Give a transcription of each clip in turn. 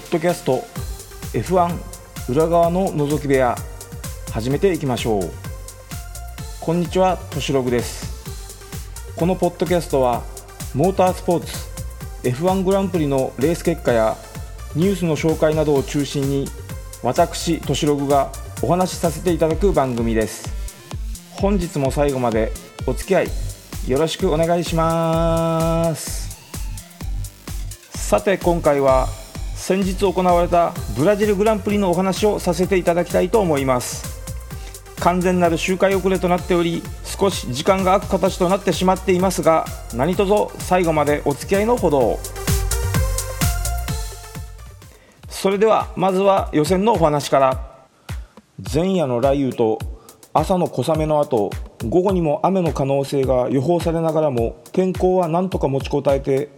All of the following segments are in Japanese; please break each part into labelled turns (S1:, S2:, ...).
S1: ポッドキャスト F1 裏側の覗き部屋始めていきましょう。こんにちはとしログです。このポッドキャストはモータースポーツ F1 グランプリのレース結果やニュースの紹介などを中心に私としログがお話しさせていただく番組です。本日も最後までお付き合いよろしくお願いします。さて今回は先日行われたブラジルグランプリのお話をさせていただきたいと思います。完全なる周回遅れとなっており少し時間が空く形となってしまっていますが何卒最後までお付き合いのほどそれではまずは予選のお話から。前夜の雷雨と朝の小雨の後午後にも雨の可能性が予報されながらも天候は何とか持ちこたえて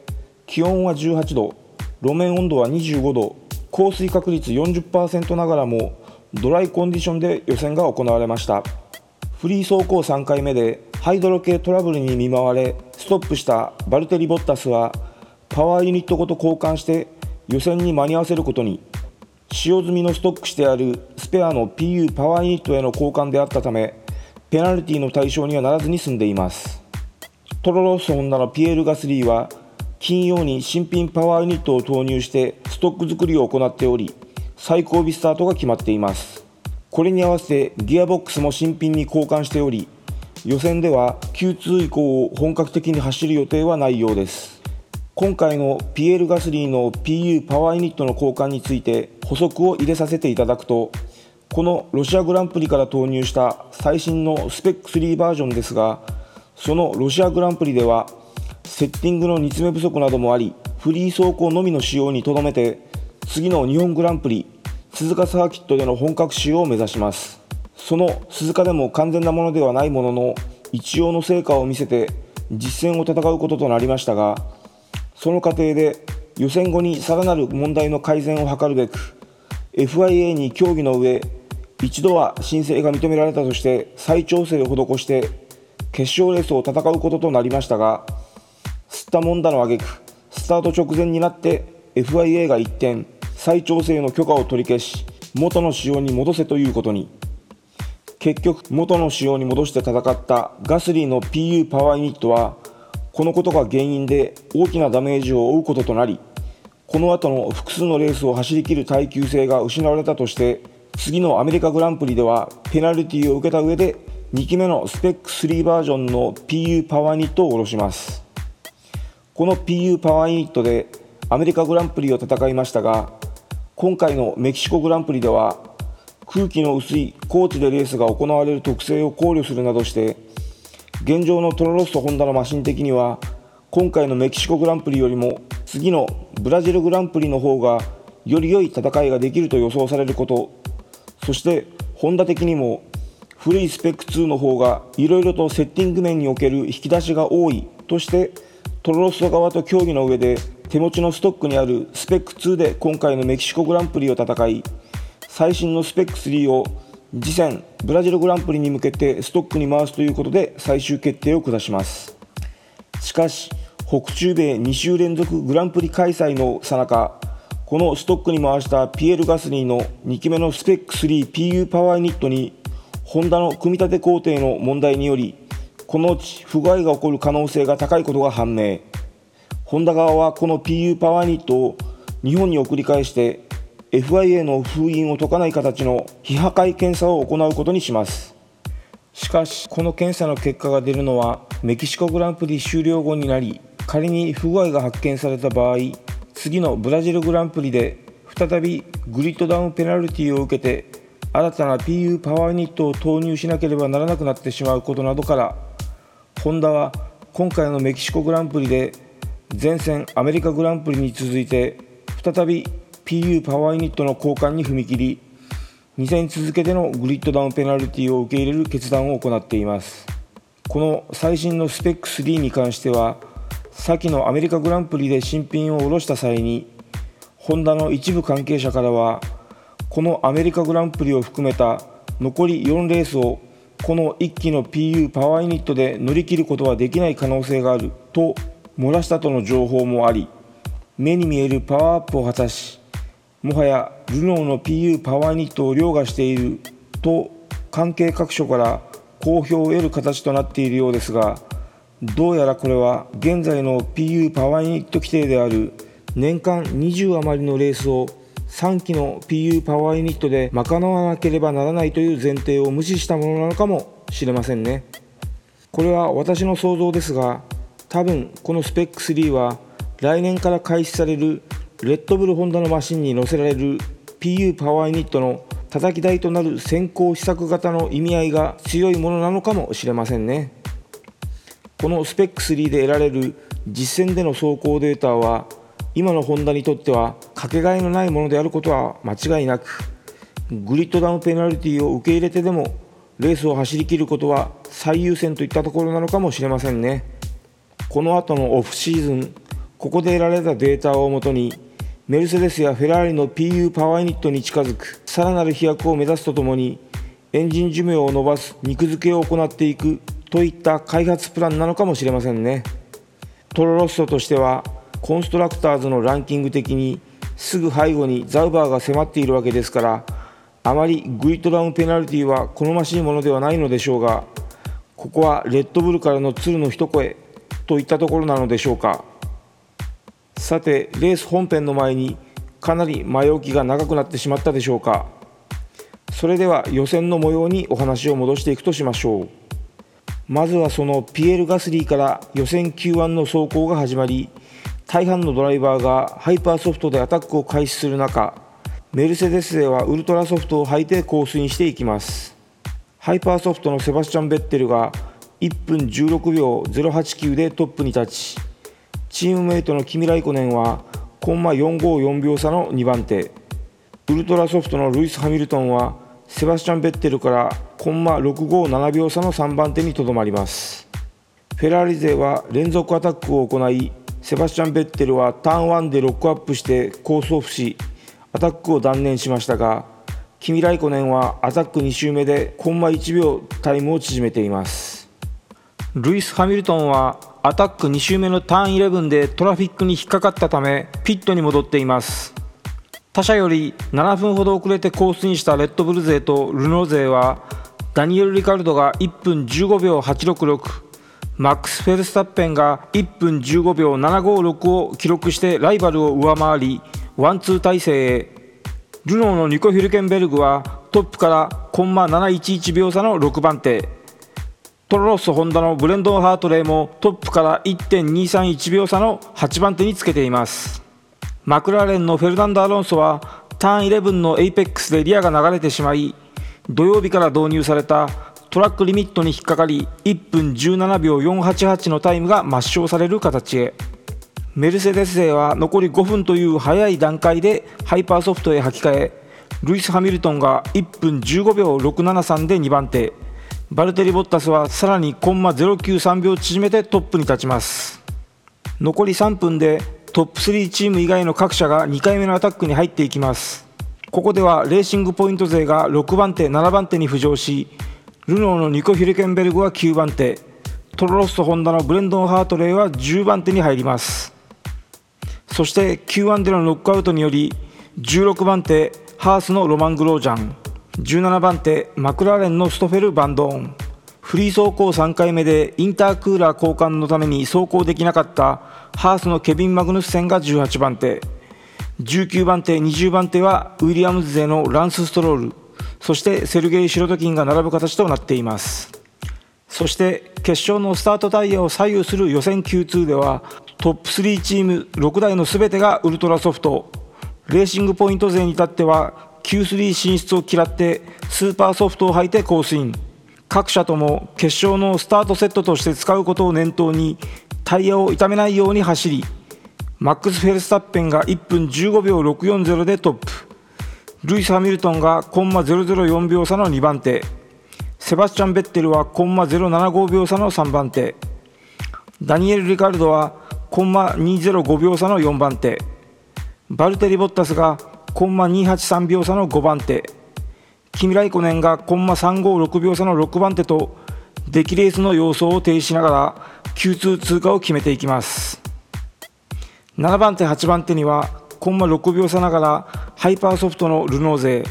S1: 気温は18度。路面温度は25度降水確率40%ながらもドライコンディションで予選が行われました。フリー走行3回目でハイドロ系トラブルに見舞われストップしたバルテリ・ボッタスはパワーユニットごと交換して予選に間に合わせることに。使用済みのストックしてあるスペアの PU パワーユニットへの交換であったためペナルティの対象にはならずに済んでいます。トロロスホンダのピエール・ガスリーは金曜に新品パワーユニットを投入してストック作りを行っており最後尾スタートが決まっています。これに合わせてギアボックスも新品に交換しており予選では Q2 以降を本格的に走る予定はないようです。今回のピエール・ガスリーの PU パワーユニットの交換について補足を入れさせていただくとこのロシアグランプリから投入した最新のスペック3バージョンですがそのロシアグランプリではセッティングの煮詰め不足などもありフリー走行のみの使用にとどめて次の日本グランプリ鈴鹿サーキットでの本格使用を目指します。その鈴鹿でも完全なものではないものの一応の成果を見せて実戦を戦うこととなりましたがその過程で予選後にさらなる問題の改善を図るべく FIA に協議の上一度は申請が認められたとして再調整を施して決勝レースを戦うこととなりましたがたもんだの挙句スタート直前になって FIA が一転再調整の許可を取り消し元の仕様に戻せということに。結局元の仕様に戻して戦ったガスリーの PU パワーユニットはこのことが原因で大きなダメージを負うこととなりこの後の複数のレースを走り切る耐久性が失われたとして次のアメリカグランプリではペナルティを受けた上で2期目のスペック3バージョンの PU パワーニットを下ろします。この PU パワーユニットでアメリカグランプリを戦いましたが今回のメキシコグランプリでは空気の薄い高地でレースが行われる特性を考慮するなどして現状のトロロッソホンダのマシン的には今回のメキシコグランプリよりも次のブラジルグランプリの方がより良い戦いができると予想されることそしてホンダ的にも古いスペック2の方がいろいろとセッティング面における引き出しが多いとしてトロロスト側と協議の上で手持ちのストックにあるスペック2で今回のメキシコグランプリを戦い最新のスペック3を次戦ブラジルグランプリに向けてストックに回すということで最終決定を下します。しかし北中米2週連続グランプリ開催のさなかこのストックに回したピエール・ガスリーの2期目のスペック 3PU パワーユニットにホンダの組み立て工程の問題によりこのうち不具合が起こる可能性が高いことが判明。ホンダ側はこの PU パワーニットを日本に送り返して FIA の封印を解かない形の非破壊検査を行うことにします。しかしこの検査の結果が出るのはメキシコグランプリ終了後になり仮に不具合が発見された場合次のブラジルグランプリで再びグリッドダウンペナルティを受けて新たな PU パワーニットを投入しなければならなくなってしまうことなどからホンダは今回のメキシコグランプリで前線アメリカグランプリに続いて再び PU パワーユニットの交換に踏み切り2戦続けてのグリッドダウンペナルティを受け入れる決断を行っています。この最新のスペック3に関しては先のアメリカグランプリで新品を下ろした際にホンダの一部関係者からはこのアメリカグランプリを含めた残り4レースをこの1機の PU パワーユニットで乗り切ることはできない可能性があると漏らしたとの情報もあり目に見えるパワーアップを果たしもはやルノーの PU パワーユニットを凌駕していると関係各所から好評を得る形となっているようですがどうやらこれは現在の PU パワーユニット規定である年間20余りのレースを3機の PU パワーユニットで賄わなければならないという前提を無視したものなのかもしれませんね。これは私の想像ですが多分このスペック3は来年から開始されるレッドブルホンダのマシンに載せられる PU パワーユニットの叩き台となる先行試作型の意味合いが強いものなのかもしれませんね。このスペック3で得られる実戦での走行データは今のホンダにとってはかけがえのないものであることは間違いなくグリッドダウンペナルティを受け入れてでもレースを走りきることは最優先といったところなのかもしれませんね。この後のオフシーズンここで得られたデータをもとにメルセデスやフェラーリの PU パワーユニットに近づくさらなる飛躍を目指すとともにエンジン寿命を伸ばす肉付けを行っていくといった開発プランなのかもしれませんね。トロロッソとしてはコンストラクターズのランキング的にすぐ背後にザウバーが迫っているわけですからあまりグリッドダウンペナルティは好ましいものではないのでしょうがここはレッドブルからの鶴の一声といったところなのでしょうか。さてレース本編の前にかなり前置きが長くなってしまったでしょうか。それでは予選の模様にお話を戻していくとしましょう。まずはそのピエール・ガスリーから予選 Q1 の走行が始まり大半のドライバーがハイパーソフトでアタックを開始する中メルセデス勢はウルトラソフトを履いてコースインしていきます。ハイパーソフトのセバスチャン・ベッテルが1分16秒089でトップに立ちチームメイトのキミ・ライコネンはコンマ454秒差の2番手。ウルトラソフトのルイス・ハミルトンはセバスチャン・ベッテルからコンマ657秒差の3番手にとどまります。フェラーリ勢は連続アタックを行いセバスチャン・ベッテルはターン1でロックアップしてコースオフしアタックを断念しましたがキミ・ライコネンはアタック2周目でコンマ1秒タイムを縮めています。ルイス・ハミルトンはアタック2周目のターン11でトラフィックに引っかかったためピットに戻っています。他社より7分ほど遅れてコースインしたレッドブル勢とルノー勢はダニエル・リカルドが1分15秒866マックス・フェルスタッペンが1分15秒756を記録してライバルを上回りワンツー体制へ。ルノーのニコ・ヒルケンベルグはトップからコンマ711秒差の6番手。トロロッソ・ホンダのブレンドン・ハートレーもトップから1.231秒差の8番手につけています。マクラーレンのフェルナンド・アロンソはターン11のエイペックスでリアが流れてしまい土曜日から導入されたトラックリミットに引っかかり1分17秒488のタイムが抹消される形へ。メルセデス勢は残り5分という早い段階でハイパーソフトへ履き替え。ルイス・ハミルトンが1分15秒673で2番手。バルテリ・ボッタスはさらにコンマ093秒縮めてトップに立ちます。残り3分でトップ3チーム以外の各社が2回目のアタックに入っていきます。ここではレーシングポイント勢が6番手7番手に浮上しルノーのニコ・ヒルケンベルグは9番手。トロロッソ・ホンダのブレンドン・ハートレイは10番手に入ります。そして Q1 でのノックアウトにより16番手ハースのロマン・グロージャン。17番手マクラーレンのストフェル・バンドーン。フリー走行3回目でインタークーラー交換のために走行できなかったハースのケビン・マグヌスセンが18番手。19番手20番手はウィリアムズ勢のランス・ストロール。そしてセルゲイ・シロトキンが並ぶ形となっています。そして決勝のスタートタイヤを左右する予選 Q2 ではトップ3チーム6台の全てがウルトラソフト。レーシングポイント勢に至っては Q3 進出を嫌ってスーパーソフトを履いてコースイン各社とも決勝のスタートセットとして使うことを念頭にタイヤを傷めないように走りマックス・フェルスタッペンが1分15秒640でトップ。ルイス・ハミルトンがコンマ004秒差の2番手。セバスチャン・ベッテルはコンマ075秒差の3番手。ダニエル・リカルドはコンマ205秒差の4番手。バルテリ・ボッタスがコンマ283秒差の5番手。キミ・ライコネンがコンマ356秒差の6番手と出来レースの様相を呈しながら Q2 通過を決めていきます。7番手8番手にはコンマ6秒差ながらハイパーソフトのルノー勢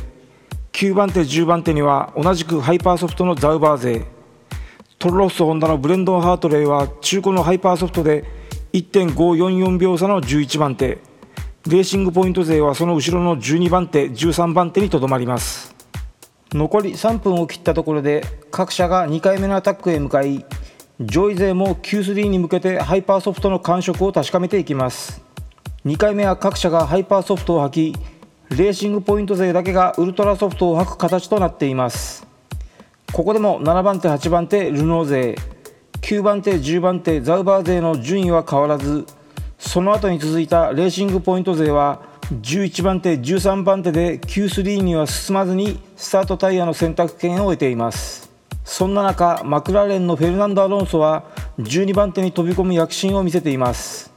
S1: 9番手10番手には同じくハイパーソフトのザウバー勢トロロッソホンダのブレンドン・ハートレイは中古のハイパーソフトで1.544秒差の11番手。レーシングポイント勢はその後ろの12番手13番手にとどまります。残り3分を切ったところで各社が2回目のアタックへ向かい上位勢も Q3 に向けてハイパーソフトの感触を確かめていきます。2回目は各社がハイパーソフトを履きレーシングポイント勢だけがウルトラソフトを履く形となっています。ここでも7番手8番手ルノー勢9番手10番手ザウバー勢の順位は変わらずその後に続いたレーシングポイント勢は11番手13番手で Q3 には進まずにスタートタイヤの選択権を得ています。そんな中マクラーレンのフェルナンド・アロンソは12番手に飛び込む躍進を見せています。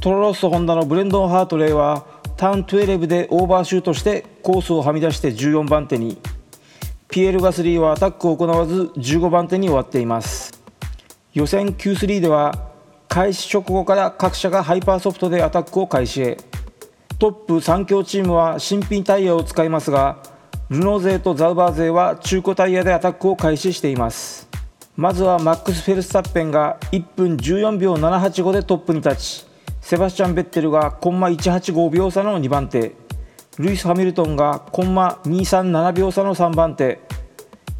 S1: トロロッソホンダのブレンドン・ハートレイはターン12でオーバーシュートしてコースをはみ出して14番手にピエール・ガスリーはアタックを行わず15番手に終わっています。予選 Q3 では開始直後から各社がハイパーソフトでアタックを開始へ。トップ3強チームは新品タイヤを使いますがルノー勢とザウバー勢は中古タイヤでアタックを開始しています。まずはマックス・フェルスタッペンが1分14秒785でトップに立ちセバスチャン・ベッテルがコンマ185秒差の2番手。ルイス・ハミルトンがコンマ237秒差の3番手。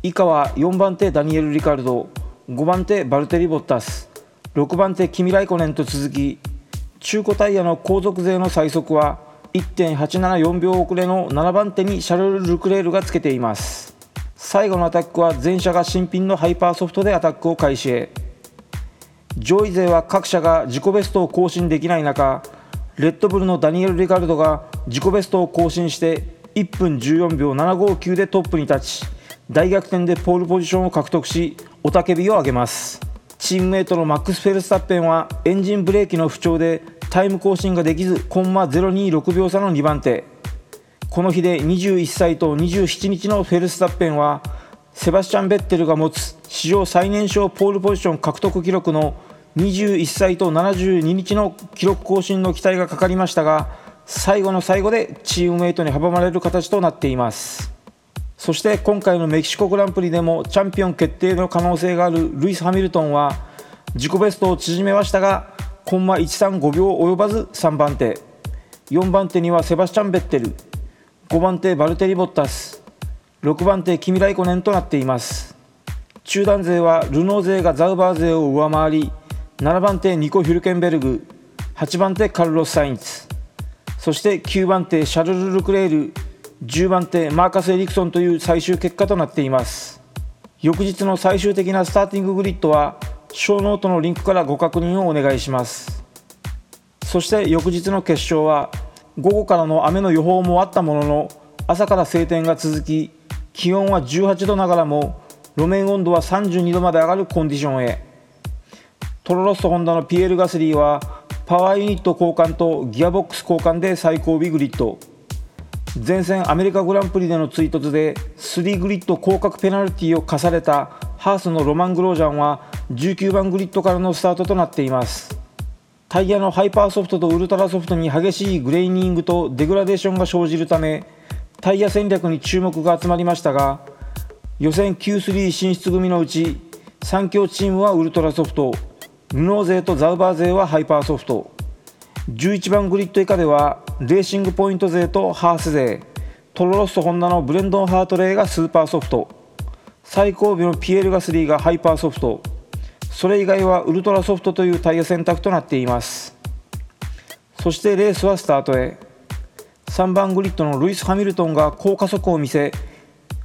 S1: 以下は4番手ダニエル・リカルド。5番手バルテリ・ボッタス。6番手キミ・ライコネンと続き中古タイヤの後続勢の最速は1.874秒遅れの7番手にシャルル・ルクレールがつけています。最後のアタックは全車が新品のハイパーソフトでアタックを開始。へ上位勢は各社が自己ベストを更新できない中レッドブルのダニエル・リカルドが自己ベストを更新して1分14秒759でトップに立ち大逆転でポールポジションを獲得し雄たけびを上げます。チームメートのマックス・フェルスタッペンはエンジンブレーキの不調でタイム更新ができずコンマ026秒差の2番手。この日で21歳と27日のフェルスタッペンはセバスチャン・ベッテルが持つ史上最年少ポールポジション獲得記録の21歳と72日の記録更新の期待がかかりましたが最後の最後でチームメイトに阻まれる形となっています。そして今回のメキシコグランプリでもチャンピオン決定の可能性があるルイス・ハミルトンは自己ベストを縮めましたがコンマ135秒及ばず3番手。4番手にはセバスチャン・ベッテル。5番手バルテリ・ボッタス。6番手キミ・ライコネンとなっています。中団勢はルノー勢がザウバー勢を上回り7番手ニコ・ヒュルケンベルグ8番手カルロス・サインツ。そして9番手シャルル・ルクレール10番手マーカス・エリクソンという最終結果となっています。翌日の最終的なスターティンググリッドはショーノートのリンクからご確認をお願いします。そして翌日の決勝は午後からの雨の予報もあったものの朝から晴天が続き気温は18度ながらも路面温度は32度まで上がるコンディションへ。トロロッソホンダのピエール・ガスリーはパワーユニット交換とギアボックス交換で最後尾グリッド。前戦アメリカグランプリでの追突で3グリッド降格ペナルティを課されたハースのロマン・グロージャンは19番グリッドからのスタートとなっています。タイヤのハイパーソフトとウルトラソフトに激しいグレイニングとデグラデーションが生じるためタイヤ戦略に注目が集まりましたが予選 Q3 進出組のうち3強チームはウルトラソフトルノー勢とザウバー勢はハイパーソフト。11番グリッド以下ではレーシングポイント勢とハース勢。トロロッソホンダのブレンドンハートレイがスーパーソフト。最後尾のピエールガスリーがハイパーソフト。それ以外はウルトラソフトというタイヤ選択となっています。そしてレースはスタートへ。3番グリッドのルイス・ハミルトンが好加速を見せ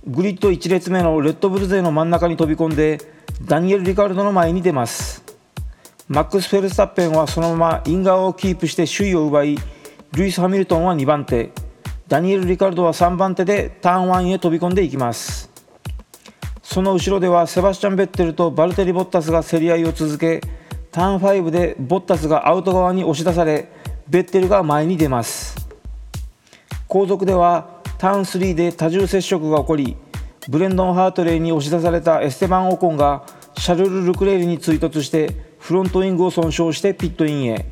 S1: グリッド1列目のレッドブル勢の真ん中に飛び込んでダニエル・リカルドの前に出ます。マックス・フェルスタッペンはそのままイン側をキープして首位を奪いルイス・ハミルトンは2番手。ダニエル・リカルドは3番手でターン1へ飛び込んでいきます。その後ろではセバスチャン・ベッテルとバルテリ・ボッタスが競り合いを続けターン5でボッタスがアウト側に押し出されベッテルが前に出ます。後続ではターン3で多重接触が起こりブレンドン・ハートレイに押し出されたエステバン・オコンがシャルル・ルクレールに追突してフロントウィングを損傷してピットインへ。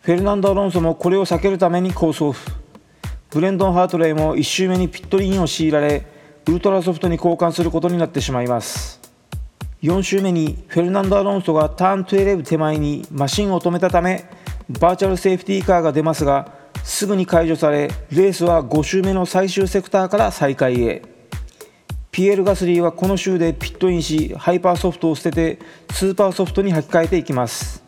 S1: フェルナンド・アロンソもこれを避けるためにコースオフ。ブレンドン・ハートレイも1周目にピットインを強いられウルトラソフトに交換することになってしまいます。4周目にフェルナンド・アロンソがターン12手前にマシンを止めたためバーチャルセーフティーカーが出ますがすぐに解除されレースは5周目の最終セクターから再開へ。ピエール・ガスリーはこの周でピットインしハイパーソフトを捨ててスーパーソフトに履き替えていきます。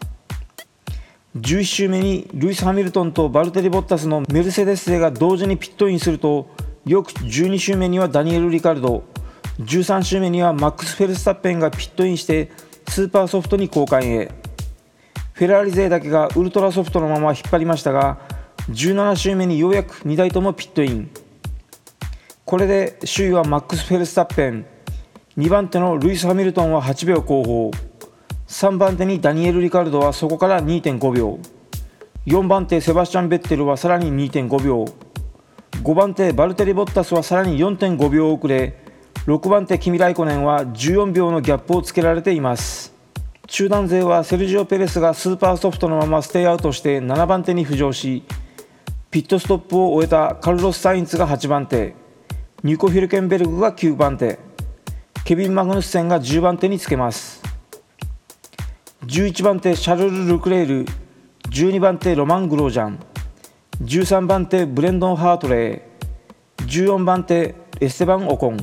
S1: 11周目にルイス・ハミルトンとバルテリ・ボッタスのメルセデス勢が同時にピットインすると翌12周目にはダニエル・リカルド。13周目にはマックス・フェルスタッペンがピットインしてスーパーソフトに交換へ。フェラーリ勢だけがウルトラソフトのまま引っ張りましたが17周目にようやく2台ともピットイン。これで首位はマックス・フェルスタッペン。2番手のルイス・ハミルトンは8秒後方3番手にダニエル・リカルドはそこから2.5秒4番手セバスチャン・ベッテルはさらに2.5秒5番手バルテリ・ボッタスはさらに4.5秒遅れ。6番手キミ・ライコネンは14秒のギャップをつけられています。中団勢はセルジオ・ペレスがスーパーソフトのままステイアウトして7番手に浮上しピットストップを終えたカルロス・サインツが8番手。ニコ・ヒルケンベルグが9番手。ケビン・マグヌッセンが10番手につけます。11番手シャルル・ルクレール。12番手ロマン・グロージャン。13番手ブレンドン・ハートレー14番手エステバン・オコン。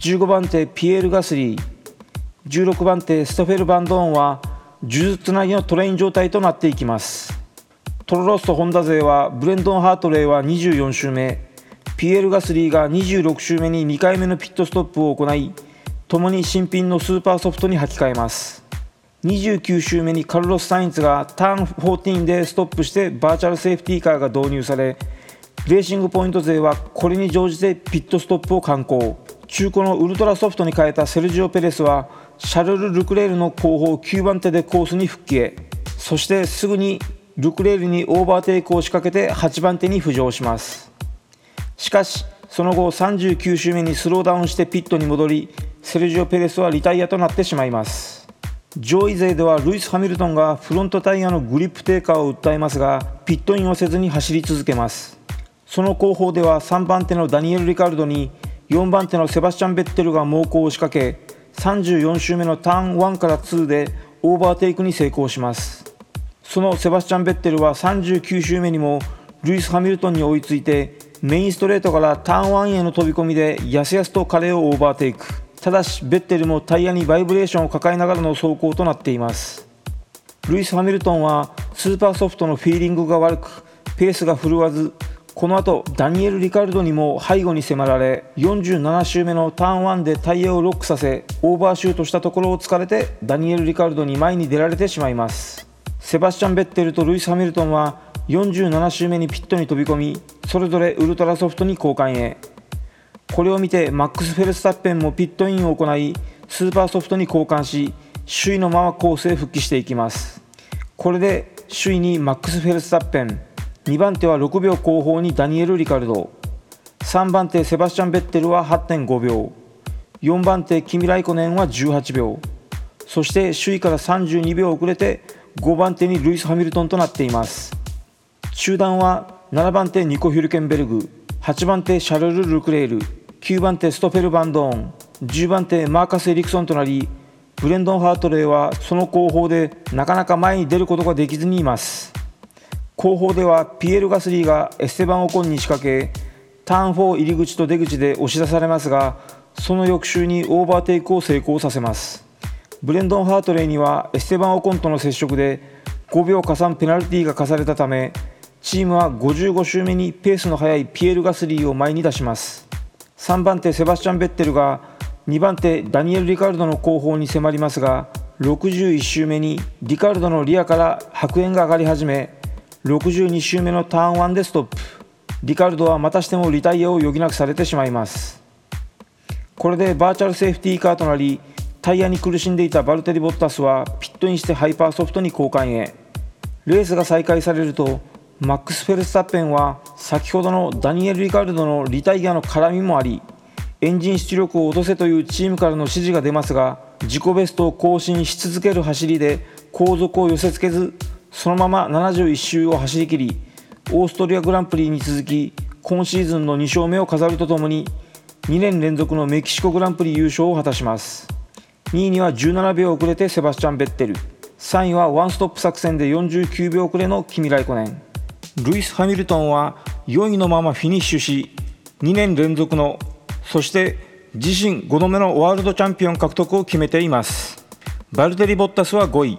S1: 15番手ピエール・ガスリー。16番手ストフェル・バンドーンは数珠つなぎのトレイン状態となっていきます。トロロッソホンダ勢はブレンドン・ハートレーは24周目。ピエール・ガスリーが26周目に2回目のピットストップを行い共に新品のスーパーソフトに履き替えます。29周目にカルロス・サインツがターン14でストップしてバーチャルセーフティーカーが導入されレーシングポイント勢はこれに乗じてピットストップを敢行。中古のウルトラソフトに変えたセルジオ・ペレスはシャルル・ルクレールの後方9番手でコースに復帰へ。そしてすぐにルクレールにオーバーテイクを仕掛けて8番手に浮上します。しかしその後39周目にスローダウンしてピットに戻りセルジオ・ペレスはリタイアとなってしまいます。上位勢ではルイス・ハミルトンがフロントタイヤのグリップ低下を訴えますがピットインをせずに走り続けます。その後方では3番手のダニエル・リカルドに4番手のセバスチャン・ベッテルが猛攻を仕掛け34周目のターン1から2でオーバーテイクに成功します。そのセバスチャン・ベッテルは39周目にもルイス・ハミルトンに追いついてメインストレートからターン1への飛び込みでやすやすと彼をオーバーテイク。ただしベッテルもタイヤにバイブレーションを抱えながらの走行となっています。ルイス・ハミルトンはスーパーソフトのフィーリングが悪くペースが振るわずこの後ダニエル・リカルドにも背後に迫られ47周目のターン1でタイヤをロックさせオーバーシュートしたところを突かれてダニエル・リカルドに前に出られてしまいます。セバスチャン・ベッテルとルイス・ハミルトンは47周目にピットに飛び込みそれぞれウルトラソフトに交換へ。これを見てマックス・フェルスタッペンもピットインを行いスーパーソフトに交換し首位のままコースへ復帰していきます。これで首位にマックス・フェルスタッペン。2番手は6秒後方にダニエル・リカルド。3番手セバスチャン・ベッテルは8.5秒。4番手キミ・ライコネンは18秒。そして首位から32秒遅れて5番手にルイス・ハミルトンとなっています。中段は7番手ニコ・ヒュルケンベルグ。8番手シャルル・ルクレール。9番手ストフェル・バンドーン。10番手マーカス・エリクソンとなりブレンドン・ハートレイはその後方でなかなか前に出ることができずにいます。後方ではピエール・ガスリーがエステバン・オコンに仕掛けターン4入り口と出口で押し出されますがその翌週にオーバーテイクを成功させます。ブレンドン・ハートレイにはエステバン・オコンとの接触で5秒加算ペナルティーが課されたためチームは55周目にペースの速いピエール・ガスリーを前に出します。3番手セバスチャン・ベッテルが2番手ダニエル・リカルドの後方に迫りますが61周目にリカルドのリアから白煙が上がり始め62周目のターン1でストップ。リカルドはまたしてもリタイアを余儀なくされてしまいます。これでバーチャルセーフティーカーとなりタイヤに苦しんでいたバルテリ・ボッタスはピットインしてハイパーソフトに交換へ。レースが再開されるとマックス・フェルスタッペンは先ほどのダニエル・リカルドのリタイアの絡みもありエンジン出力を落とせというチームからの指示が出ますが自己ベストを更新し続ける走りで後続を寄せ付けずそのまま71周を走り切りオーストリアグランプリに続き今シーズンの2勝目を飾るとともに2年連続のメキシコグランプリ優勝を果たします。2位には17秒遅れてセバスチャン・ベッテル。3位はワンストップ作戦で49秒遅れのキミ・ライコネン。ルイス・ハミルトンは4位のままフィニッシュし2年連続のそして自身5度目のワールドチャンピオン獲得を決めています。バルテリ・ボッタスは5位。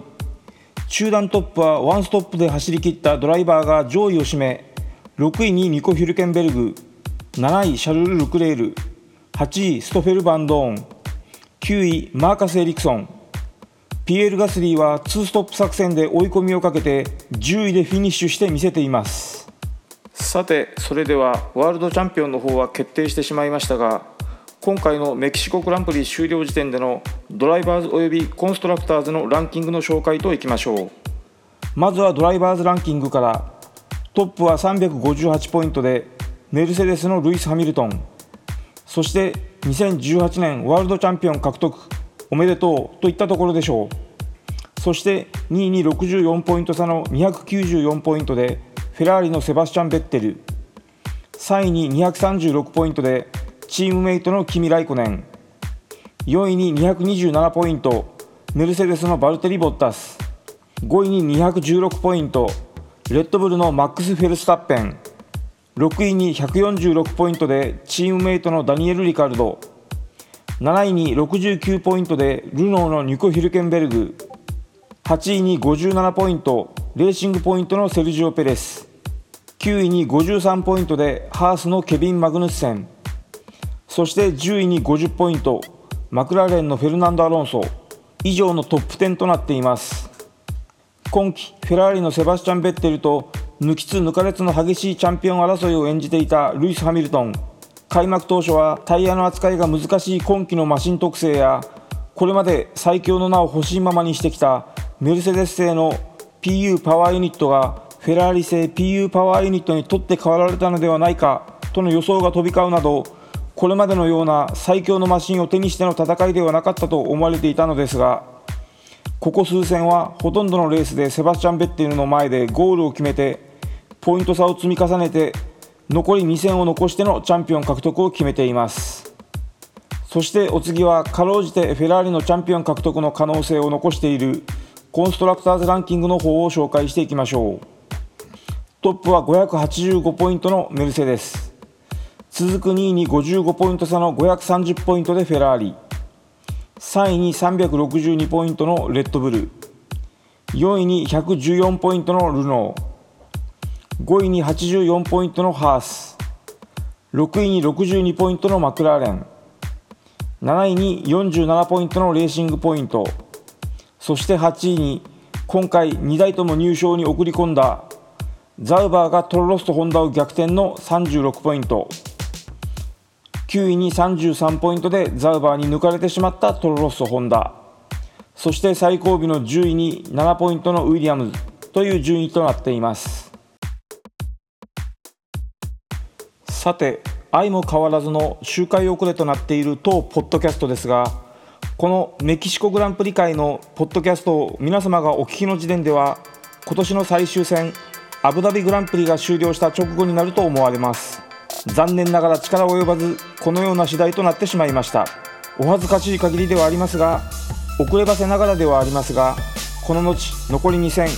S1: 中団トップはワンストップで走り切ったドライバーが上位を占め6位にニコ・ヒュルケンベルグ。7位シャルル・ルクレール。8位ストフェル・バンドーン。9位マーカス・エリクソン。ピエール・ガスリーは2ストップ作戦で追い込みをかけて10位でフィニッシュして見せています。さてそれではワールドチャンピオンの方は決定してしまいましたが今回のメキシコグランプリ終了時点でのドライバーズおよびコンストラクターズのランキングの紹介といきましょう。まずはドライバーズランキングから。トップは358ポイントでメルセデスのルイス・ハミルトン。そして2018年ワールドチャンピオン獲得おめでとうといったところでしょう。そして2位に64ポイント差の294ポイントでフェラーリのセバスチャン・ベッテル。3位に236ポイントでチームメイトのキミ・ライコネン。4位に227ポイントメルセデスのバルテリ・ボッタス。5位に216ポイントレッドブルのマックス・フェルスタッペン。6位に146ポイントでチームメイトのダニエル・リカルド。7位に69ポイントでルノーのニコ・ヒルケンベルグ。8位に57ポイントレーシングポイントのセルジオ・ペレス。9位に53ポイントでハースのケビン・マグヌッセン。そして10位に50ポイントマクラーレンのフェルナンド・アロンソ。以上のトップ10となっています。今季フェラーリのセバスチャン・ベッテルと抜きつ抜かれつの激しいチャンピオン争いを演じていたルイス・ハミルトン。開幕当初はタイヤの扱いが難しい今季のマシン特性やこれまで最強の名を欲しいままにしてきたメルセデス製の PU パワーユニットがフェラーリ製 PU パワーユニットに取って代わられたのではないかとの予想が飛び交うなどこれまでのような最強のマシンを手にしての戦いではなかったと思われていたのですがここ数戦はほとんどのレースでセバスチャン・ベッティルの前でゴールを決めてポイント差を積み重ねて残り2戦を残してのチャンピオン獲得を決めています。そしてお次はかろうじてフェラーリのチャンピオン獲得の可能性を残しているコンストラクターズランキングの方を紹介していきましょう。トップは585ポイントのメルセデス。続く2位に55ポイント差の530ポイントでフェラーリ。3位に362ポイントのレッドブル。4位に114ポイントのルノー。5位に84ポイントのハース。6位に62ポイントのマクラーレン。7位に47ポイントのレーシングポイント。そして8位に今回2台とも入賞に送り込んだザウバーがトロロスとホンダを逆転の36ポイント。9位に33ポイントでザウバーに抜かれてしまったトロロスとホンダ。そして最後尾の10位に7ポイントのウィリアムズという順位となっています。さて相も変わらずの周回遅れとなっている当ポッドキャストですがこのメキシコグランプリ界のポッドキャストを皆様がお聞きの時点では今年の最終戦アブダビグランプリが終了した直後になると思われます。残念ながら力及ばずこのような次第となってしまいました。お恥ずかしい限りではありますが遅ればせながらではありますがこの後残り2戦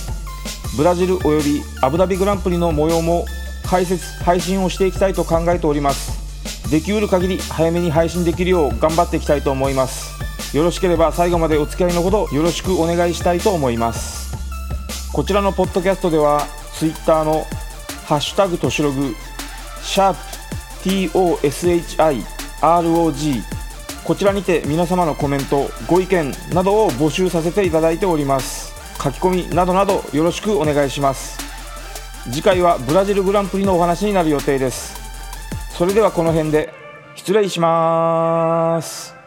S1: ブラジルおよびアブダビグランプリの模様も解説配信をしていきたいと考えております。できうる限り早めに配信できるよう頑張っていきたいと思います。よろしければ最後までお付き合いのほどよろしくお願いしたいと思います。こちらのポッドキャストでは Twitter の「ハッシュタグとしログ」シャープ TOSHIROG こちらにて皆様のコメントご意見などを募集させていただいております。書き込みなどなどよろしくお願いします。次回はブラジルグランプリのお話になる予定です。それではこの辺で失礼します。